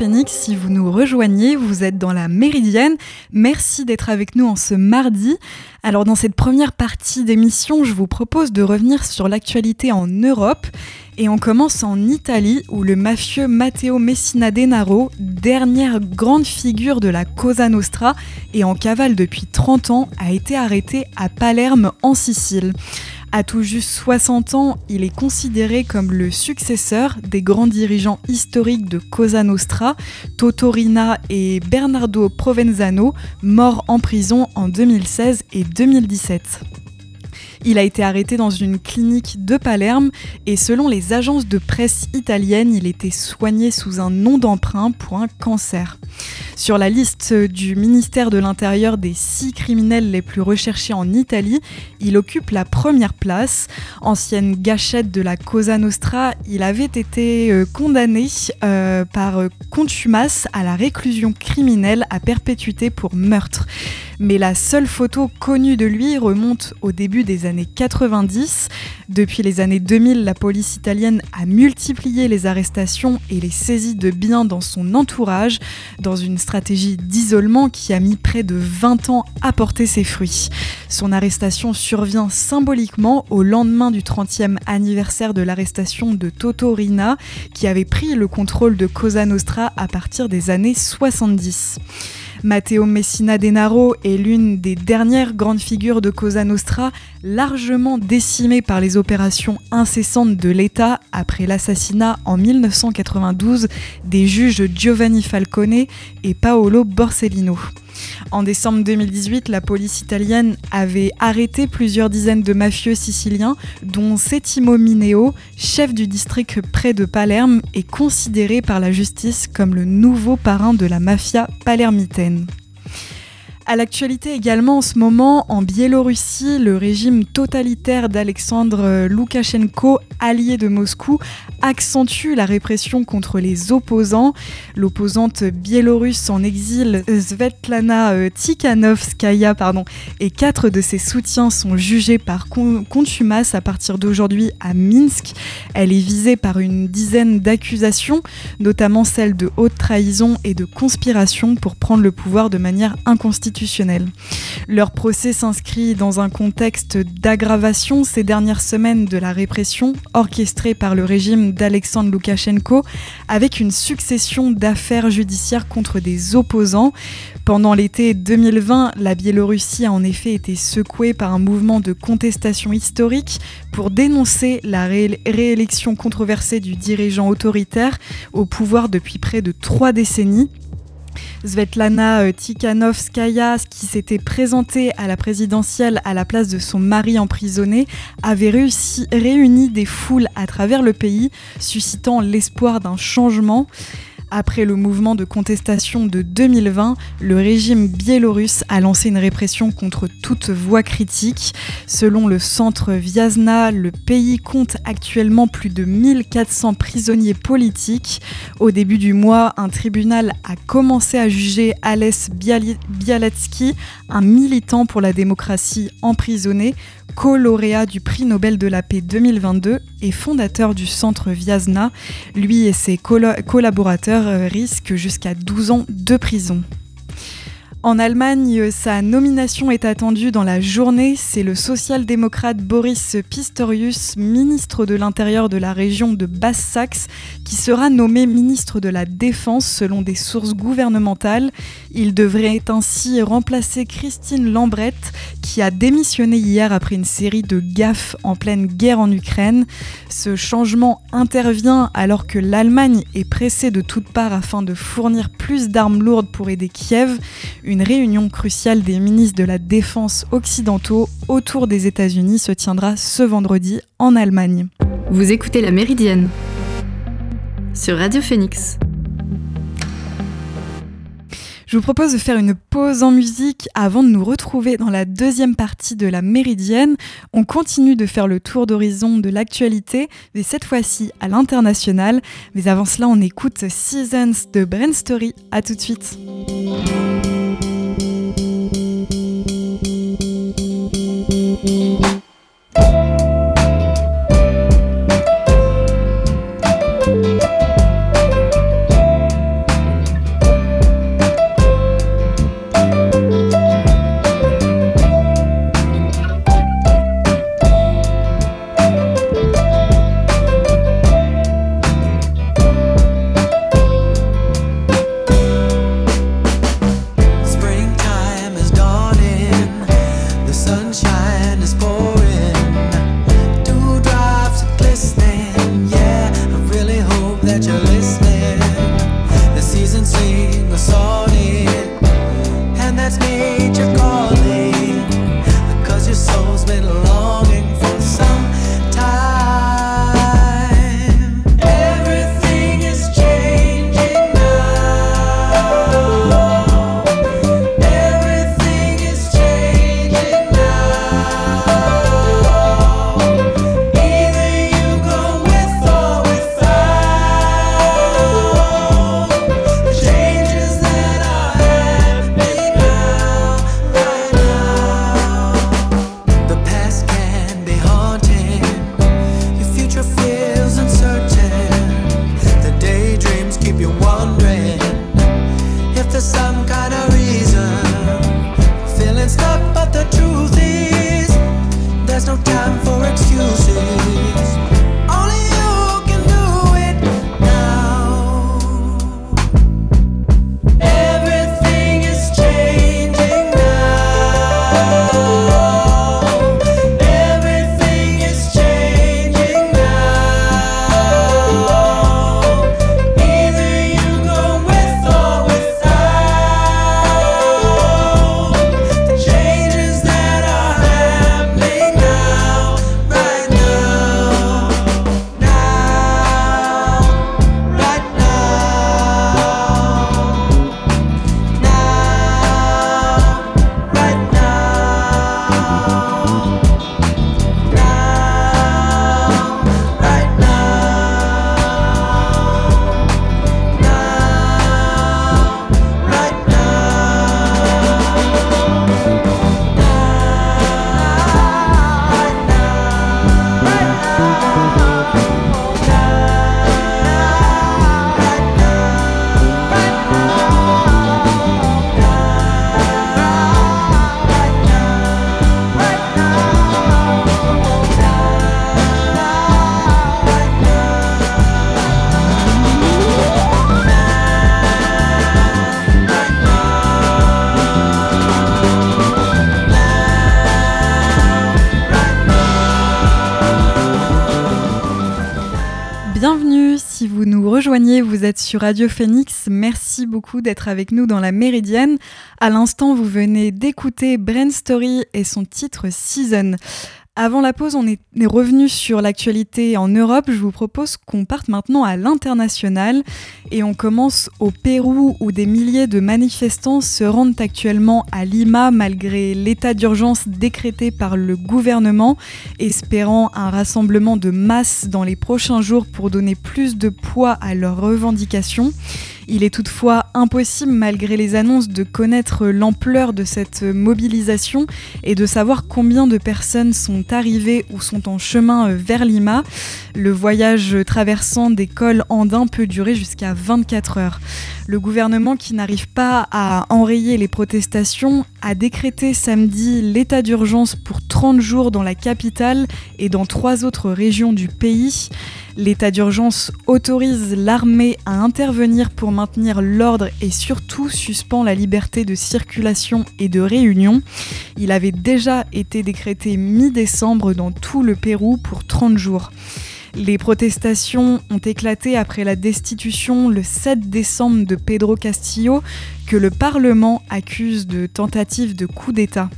Phoenix. Si vous nous rejoignez, vous êtes dans la Méridienne. Merci d'être avec nous en ce mardi. Alors dans cette première partie d'émission, je vous propose de revenir sur l'actualité en Europe. Et on commence en Italie où le mafieux Matteo Messina Denaro, dernière grande figure de la Cosa Nostra et en cavale depuis 30 ans, a été arrêté à Palerme en Sicile. À tout juste 60 ans, il est considéré comme le successeur des grands dirigeants historiques de Cosa Nostra, Totorina et Bernardo Provenzano, morts en prison en 2016 et 2017. Il a été arrêté dans une clinique de Palerme et selon les agences de presse italiennes, il était soigné sous un nom d'emprunt pour un cancer. Sur la liste du ministère de l'Intérieur des six criminels les plus recherchés en Italie, il occupe la première place. Ancienne gâchette de la Cosa Nostra, il avait été euh, condamné euh, par contumace à la réclusion criminelle à perpétuité pour meurtre mais la seule photo connue de lui remonte au début des années 90. Depuis les années 2000, la police italienne a multiplié les arrestations et les saisies de biens dans son entourage, dans une stratégie d'isolement qui a mis près de 20 ans à porter ses fruits. Son arrestation survient symboliquement au lendemain du 30e anniversaire de l'arrestation de Toto Rina, qui avait pris le contrôle de Cosa Nostra à partir des années 70. Matteo Messina Denaro est l'une des dernières grandes figures de Cosa Nostra, largement décimée par les opérations incessantes de l'État après l'assassinat en 1992 des juges Giovanni Falcone et Paolo Borsellino. En décembre 2018, la police italienne avait arrêté plusieurs dizaines de mafieux siciliens, dont Settimo Mineo, chef du district près de Palerme, et considéré par la justice comme le nouveau parrain de la mafia palermitaine. À l'actualité également en ce moment, en Biélorussie, le régime totalitaire d'Alexandre Loukachenko, allié de Moscou, accentue la répression contre les opposants. L'opposante biélorusse en exil, Svetlana euh, Tikhanovskaya, pardon, et quatre de ses soutiens sont jugés par contumace à partir d'aujourd'hui à Minsk. Elle est visée par une dizaine d'accusations, notamment celles de haute trahison et de conspiration pour prendre le pouvoir de manière inconstitutionnelle leur procès s'inscrit dans un contexte d'aggravation ces dernières semaines de la répression orchestrée par le régime d'Alexandre Loukachenko avec une succession d'affaires judiciaires contre des opposants. Pendant l'été 2020, la Biélorussie a en effet été secouée par un mouvement de contestation historique pour dénoncer la réélection controversée du dirigeant autoritaire au pouvoir depuis près de trois décennies. Svetlana euh, Tikhanovskaya, qui s'était présentée à la présidentielle à la place de son mari emprisonné, avait réuni des foules à travers le pays, suscitant l'espoir d'un changement. Après le mouvement de contestation de 2020, le régime biélorusse a lancé une répression contre toute voix critique. Selon le centre Viasna, le pays compte actuellement plus de 1400 prisonniers politiques. Au début du mois, un tribunal a commencé à juger Ales Bialatsky, un militant pour la démocratie emprisonné, co-lauréat du prix Nobel de la paix 2022 et fondateur du centre Viasna. Lui et ses collaborateurs euh, risquent jusqu'à 12 ans de prison. En Allemagne, sa nomination est attendue dans la journée. C'est le social-démocrate Boris Pistorius, ministre de l'Intérieur de la région de Basse-Saxe, qui sera nommé ministre de la Défense selon des sources gouvernementales. Il devrait ainsi remplacer Christine Lambrette, qui a démissionné hier après une série de gaffes en pleine guerre en Ukraine. Ce changement intervient alors que l'Allemagne est pressée de toutes parts afin de fournir plus d'armes lourdes pour aider Kiev réunion cruciale des ministres de la Défense occidentaux autour des États-Unis se tiendra ce vendredi en Allemagne. Vous écoutez La Méridienne sur Radio Phoenix. Je vous propose de faire une pause en musique avant de nous retrouver dans la deuxième partie de la Méridienne. On continue de faire le tour d'horizon de l'actualité, mais cette fois-ci à l'international. Mais avant cela, on écoute Seasons de Brain Story. A tout de suite. Sur Radio Phoenix. Merci beaucoup d'être avec nous dans la Méridienne. À l'instant, vous venez d'écouter Brain Story et son titre Season. Avant la pause, on est revenu sur l'actualité en Europe. Je vous propose qu'on parte maintenant à l'international et on commence au Pérou où des milliers de manifestants se rendent actuellement à Lima malgré l'état d'urgence décrété par le gouvernement, espérant un rassemblement de masse dans les prochains jours pour donner plus de poids à leurs revendications. Il est toutefois impossible, malgré les annonces, de connaître l'ampleur de cette mobilisation et de savoir combien de personnes sont arrivées ou sont en chemin vers Lima. Le voyage traversant des cols andins peut durer jusqu'à 24 heures. Le gouvernement, qui n'arrive pas à enrayer les protestations, a décrété samedi l'état d'urgence pour 30 jours dans la capitale et dans trois autres régions du pays. L'état d'urgence autorise l'armée à intervenir pour maintenir l'ordre et surtout suspend la liberté de circulation et de réunion. Il avait déjà été décrété mi-décembre dans tout le Pérou pour 30 jours. Les protestations ont éclaté après la destitution le 7 décembre de Pedro Castillo, que le Parlement accuse de tentative de coup d'État.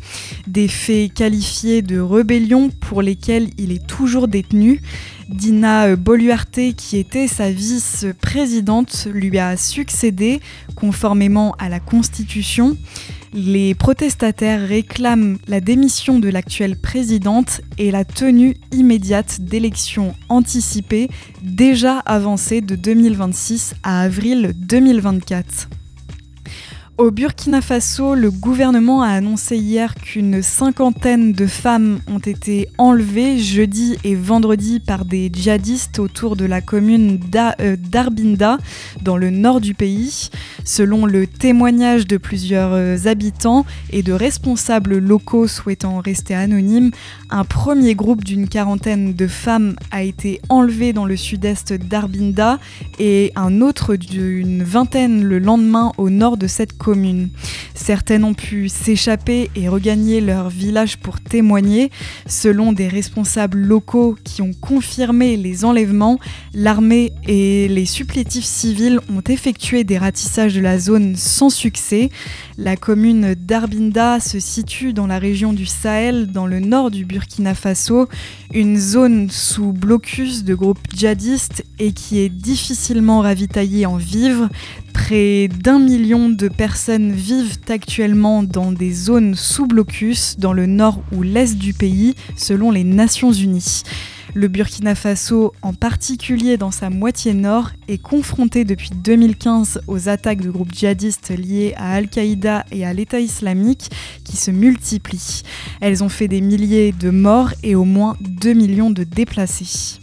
Des faits qualifiés de rébellion pour lesquels il est toujours détenu. Dina Boluarte, qui était sa vice-présidente, lui a succédé conformément à la Constitution. Les protestataires réclament la démission de l'actuelle présidente et la tenue immédiate d'élections anticipées déjà avancées de 2026 à avril 2024. Au Burkina Faso, le gouvernement a annoncé hier qu'une cinquantaine de femmes ont été enlevées jeudi et vendredi par des djihadistes autour de la commune euh, d'Arbinda, dans le nord du pays. Selon le témoignage de plusieurs euh, habitants et de responsables locaux souhaitant rester anonymes, un premier groupe d'une quarantaine de femmes a été enlevé dans le sud-est d'Arbinda et un autre d'une vingtaine le lendemain au nord de cette commune. Certaines ont pu s'échapper et regagner leur village pour témoigner. Selon des responsables locaux qui ont confirmé les enlèvements, l'armée et les supplétifs civils ont effectué des ratissages de la zone sans succès. La commune d'Arbinda se situe dans la région du Sahel, dans le nord du Burkina Faso, une zone sous blocus de groupes djihadistes et qui est difficilement ravitaillée en vivres. Près d'un million de personnes vivent actuellement dans des zones sous blocus dans le nord ou l'est du pays, selon les Nations Unies. Le Burkina Faso, en particulier dans sa moitié nord, est confronté depuis 2015 aux attaques de groupes djihadistes liés à Al-Qaïda et à l'État islamique qui se multiplient. Elles ont fait des milliers de morts et au moins 2 millions de déplacés.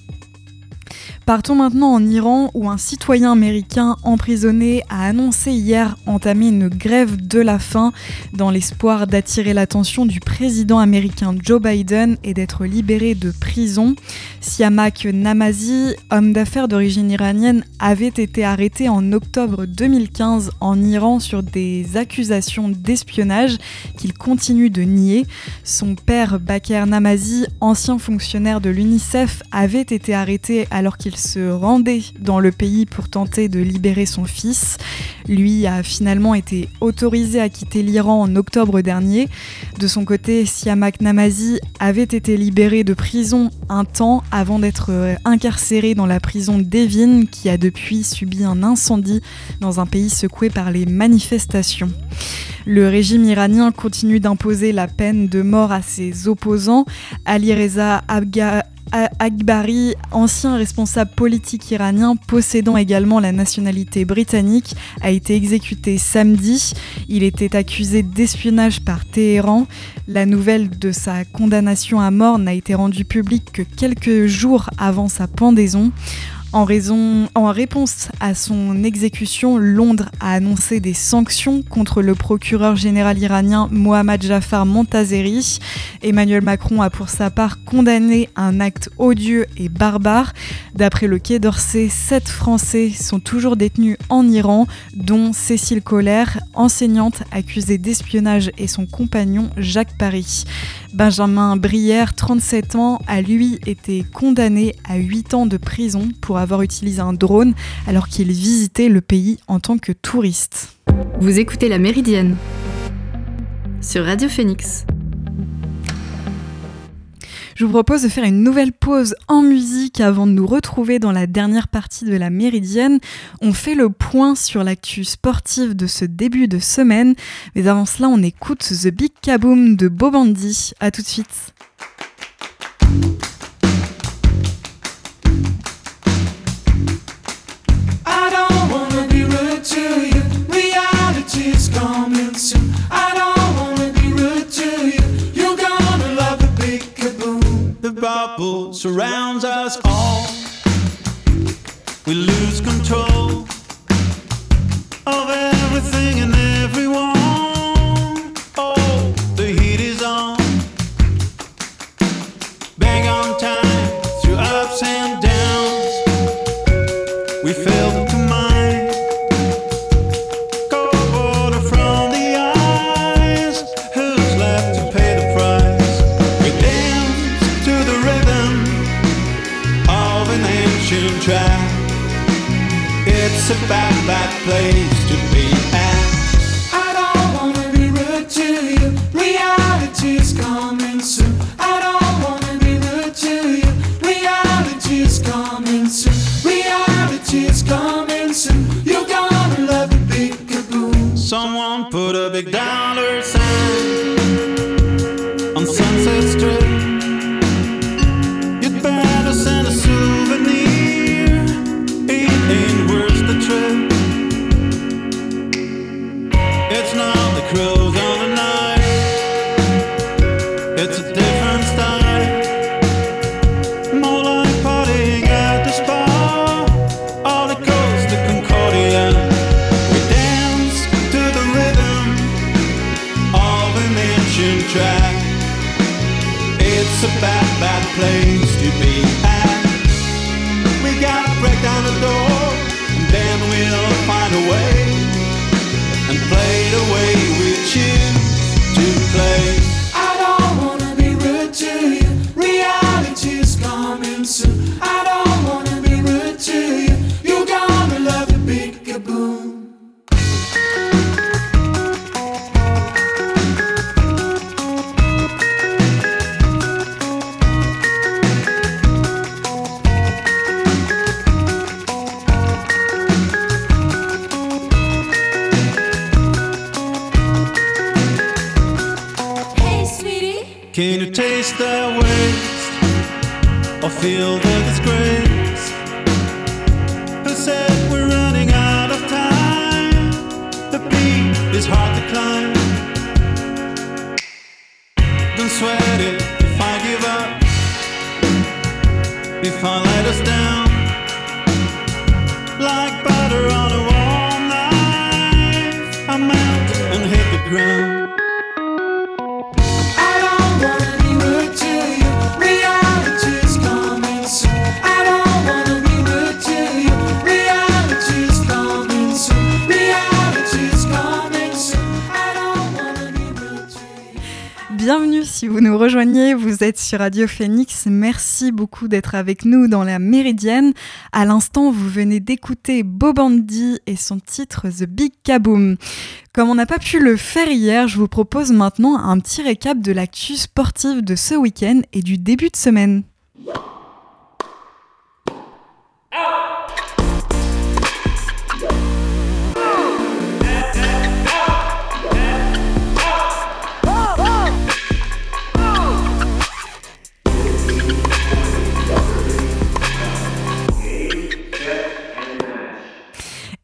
Partons maintenant en Iran où un citoyen américain emprisonné a annoncé hier entamer une grève de la faim dans l'espoir d'attirer l'attention du président américain Joe Biden et d'être libéré de prison. Siamak Namazi, homme d'affaires d'origine iranienne, avait été arrêté en octobre 2015 en Iran sur des accusations d'espionnage qu'il continue de nier. Son père Bakr Namazi, ancien fonctionnaire de l'UNICEF, avait été arrêté alors qu'il se rendait dans le pays pour tenter de libérer son fils. Lui a finalement été autorisé à quitter l'Iran en octobre dernier. De son côté, Siamak Namazi avait été libéré de prison un temps avant d'être euh, incarcéré dans la prison d'Evin qui a depuis subi un incendie dans un pays secoué par les manifestations. Le régime iranien continue d'imposer la peine de mort à ses opposants. Ali Reza Abga Akbari, ancien responsable politique iranien possédant également la nationalité britannique, a été exécuté samedi. Il était accusé d'espionnage par Téhéran. La nouvelle de sa condamnation à mort n'a été rendue publique que quelques jours avant sa pendaison. En, raison, en réponse à son exécution, Londres a annoncé des sanctions contre le procureur général iranien Mohammad Jafar Montazeri. Emmanuel Macron a pour sa part condamné un acte odieux et barbare. D'après le Quai d'Orsay, sept Français sont toujours détenus en Iran, dont Cécile Collère, enseignante accusée d'espionnage, et son compagnon Jacques Paris. Benjamin Brière, 37 ans, a lui été condamné à 8 ans de prison pour avoir utilisé un drone alors qu'il visitait le pays en tant que touriste. Vous écoutez La Méridienne sur Radio Phoenix. Je vous propose de faire une nouvelle pause en musique avant de nous retrouver dans la dernière partie de la Méridienne. On fait le point sur l'actu sportive de ce début de semaine, mais avant cela, on écoute The Big Kaboom de Bobandi. A tout de suite. Surrounds us all. We lose bad, bad place Can you taste the waste or feel the disgrace? Who said we're running out of time? The peak is hard to climb. Don't sweat it if I give up, if I let us down. Like butter on a warm knife, I melt and hit the ground. Bienvenue si vous nous rejoignez, vous êtes sur Radio Phoenix. Merci beaucoup d'être avec nous dans la Méridienne. À l'instant, vous venez d'écouter Bobandi et son titre The Big Kaboom. Comme on n'a pas pu le faire hier, je vous propose maintenant un petit récap de l'actu sportive de ce week-end et du début de semaine.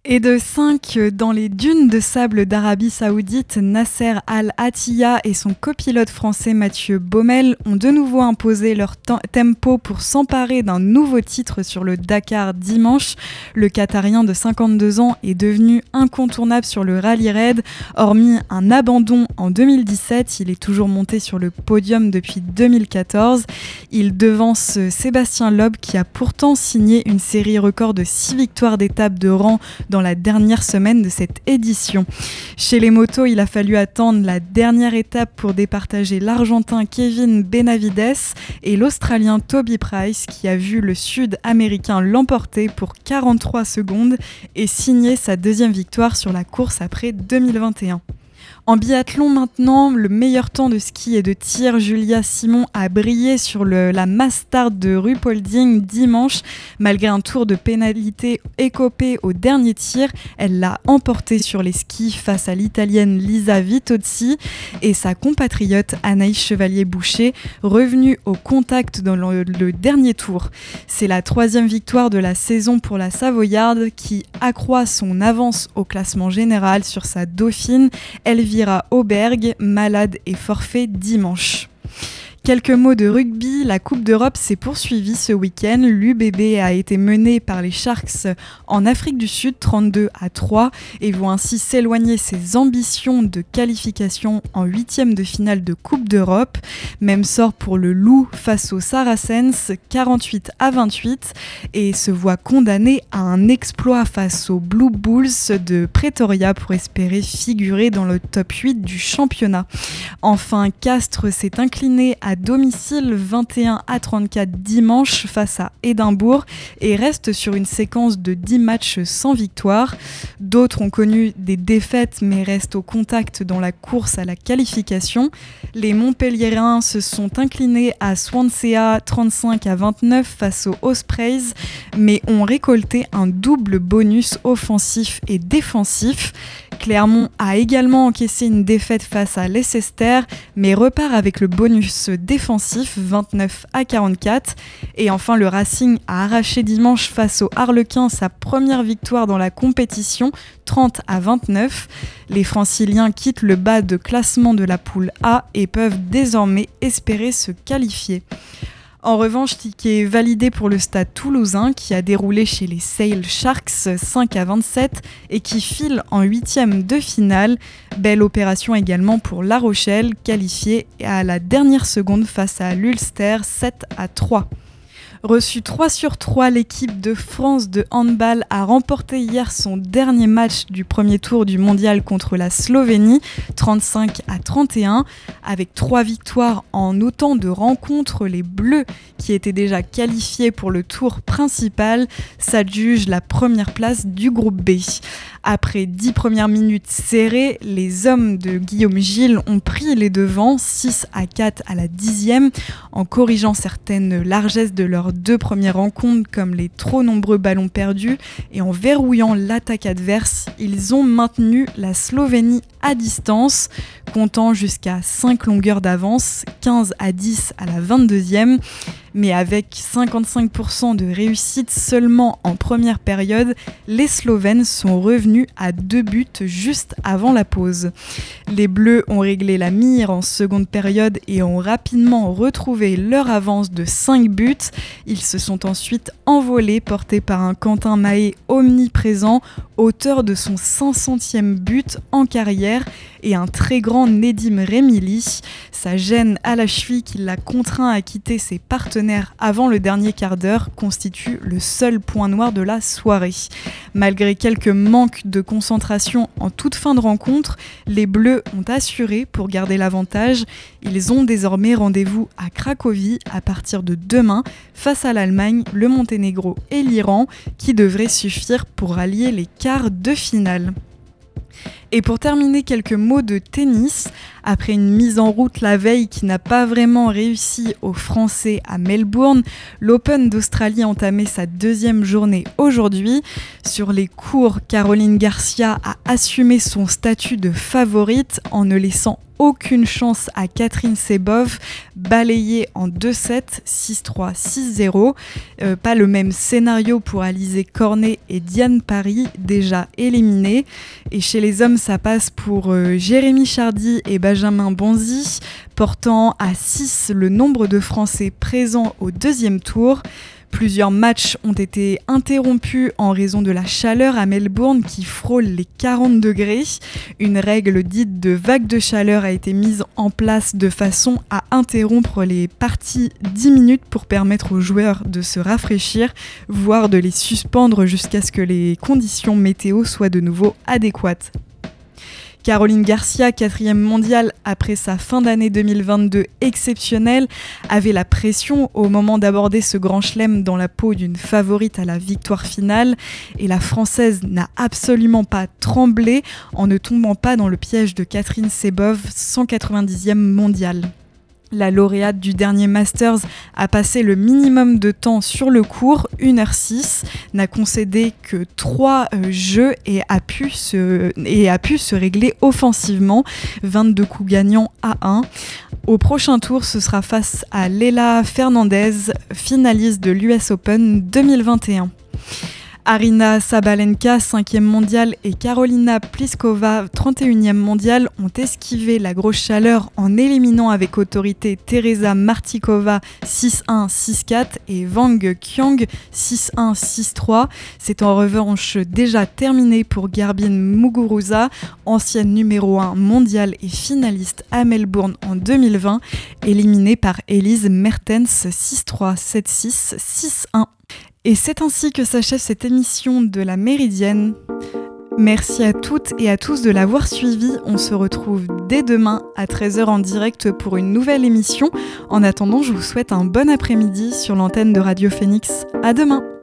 Et de 5 dans les dunes de sable d'Arabie Saoudite, Nasser Al-Attiyah et son copilote français Mathieu Baumel ont de nouveau imposé leur tem- tempo pour s'emparer d'un nouveau titre sur le Dakar dimanche. Le Qatarien de 52 ans est devenu incontournable sur le rallye raid. Hormis un abandon en 2017, il est toujours monté sur le podium depuis 2014. Il devance Sébastien Loeb qui a pourtant signé une série record de 6 victoires d'étape de rang dans la dernière semaine de cette édition. Chez les motos, il a fallu attendre la dernière étape pour départager l'Argentin Kevin Benavides et l'Australien Toby Price qui a vu le Sud-Américain l'emporter pour 43 secondes et signer sa deuxième victoire sur la course après 2021. En biathlon maintenant, le meilleur temps de ski et de tir, Julia Simon a brillé sur la Mastart de Rupolding dimanche. Malgré un tour de pénalité écopé au dernier tir, elle l'a emporté sur les skis face à l'italienne Lisa Vitozzi et sa compatriote Anaïs Chevalier-Boucher, revenue au contact dans le, le dernier tour. C'est la troisième victoire de la saison pour la Savoyarde qui accroît son avance au classement général sur sa dauphine. Elvira Auberg, malade et forfait dimanche. Quelques mots de rugby. La Coupe d'Europe s'est poursuivie ce week-end. L'UBB a été menée par les Sharks en Afrique du Sud 32 à 3 et vont ainsi s'éloigner ses ambitions de qualification en huitième de finale de Coupe d'Europe. Même sort pour le Loup face aux Saracens 48 à 28 et se voit condamné à un exploit face aux Blue Bulls de Pretoria pour espérer figurer dans le top 8 du championnat. Enfin, Castres s'est incliné à domicile 21 à 34 dimanche face à Édimbourg et reste sur une séquence de 10 matchs sans victoire. D'autres ont connu des défaites mais restent au contact dans la course à la qualification. Les Montpelliérains se sont inclinés à Swansea 35 à 29 face aux Ospreys mais ont récolté un double bonus offensif et défensif. Clermont a également encaissé une défaite face à Leicester, mais repart avec le bonus défensif 29 à 44. Et enfin, le Racing a arraché dimanche face au Harlequin sa première victoire dans la compétition, 30 à 29. Les franciliens quittent le bas de classement de la poule A et peuvent désormais espérer se qualifier. En revanche, ticket validé pour le stade toulousain qui a déroulé chez les Sail Sharks 5 à 27 et qui file en huitième de finale. Belle opération également pour La Rochelle, qualifiée à la dernière seconde face à l'Ulster 7 à 3. Reçu 3 sur 3, l'équipe de France de handball a remporté hier son dernier match du premier tour du mondial contre la Slovénie, 35 à 31. Avec trois victoires en autant de rencontres, les Bleus, qui étaient déjà qualifiés pour le tour principal, s'adjugent la première place du groupe B. Après 10 premières minutes serrées, les hommes de Guillaume Gilles ont pris les devants 6 à 4 à la dixième en corrigeant certaines largesses de leurs deux premières rencontres comme les trop nombreux ballons perdus et en verrouillant l'attaque adverse, ils ont maintenu la Slovénie à distance, comptant jusqu'à 5 longueurs d'avance, 15 à 10 à la 22e mais avec 55% de réussite seulement en première période, les Slovènes sont revenus à deux buts juste avant la pause. Les Bleus ont réglé la mire en seconde période et ont rapidement retrouvé leur avance de 5 buts. Ils se sont ensuite envolés, portés par un Quentin Mahé omniprésent, auteur de son 500e but en carrière, et un très grand Nedim Remili. Sa gêne à la cheville qui l'a contraint à quitter ses partenaires avant le dernier quart d'heure constitue le seul point noir de la soirée. Malgré quelques manques de concentration en toute fin de rencontre, les Bleus ont assuré pour garder l'avantage. Ils ont désormais rendez-vous à Cracovie à partir de demain face à l'Allemagne, le Monténégro et l'Iran qui devraient suffire pour rallier les de finale. Et pour terminer, quelques mots de tennis. Après une mise en route la veille qui n'a pas vraiment réussi aux Français à Melbourne, l'Open d'Australie a entamé sa deuxième journée aujourd'hui. Sur les cours, Caroline Garcia a assumé son statut de favorite en ne laissant aucune chance à Catherine Sebov, balayée en 2-7, 6-3, 6-0. Euh, pas le même scénario pour Alizé Cornet et Diane Paris, déjà éliminés. Et chez les hommes, ça passe pour euh, Jérémy Chardy et Benjamin Bonzi, portant à 6 le nombre de Français présents au deuxième tour. Plusieurs matchs ont été interrompus en raison de la chaleur à Melbourne qui frôle les 40 degrés. Une règle dite de vague de chaleur a été mise en place de façon à interrompre les parties 10 minutes pour permettre aux joueurs de se rafraîchir, voire de les suspendre jusqu'à ce que les conditions météo soient de nouveau adéquates. Caroline Garcia, quatrième mondiale après sa fin d'année 2022 exceptionnelle, avait la pression au moment d'aborder ce grand chelem dans la peau d'une favorite à la victoire finale et la Française n'a absolument pas tremblé en ne tombant pas dans le piège de Catherine Sebov, 190e mondiale. La lauréate du dernier Masters a passé le minimum de temps sur le cours, 1h06, n'a concédé que 3 euh, jeux et a, pu se, et a pu se régler offensivement, 22 coups gagnants à 1. Au prochain tour, ce sera face à Leila Fernandez, finaliste de l'US Open 2021. Arina Sabalenka, 5e mondiale, et Carolina Pliskova, 31e mondiale, ont esquivé la grosse chaleur en éliminant avec autorité Teresa Martikova 6-1, 6-4 et Wang Qiang 6-1, 6-3. C'est en revanche déjà terminé pour Garbine Muguruza, ancienne numéro 1 mondiale et finaliste à Melbourne en 2020, éliminée par Elise Mertens 6-3, 7-6, 6-1. Et c'est ainsi que s'achève cette émission de la Méridienne. Merci à toutes et à tous de l'avoir suivi. On se retrouve dès demain à 13h en direct pour une nouvelle émission. En attendant, je vous souhaite un bon après-midi sur l'antenne de Radio Phoenix. À demain!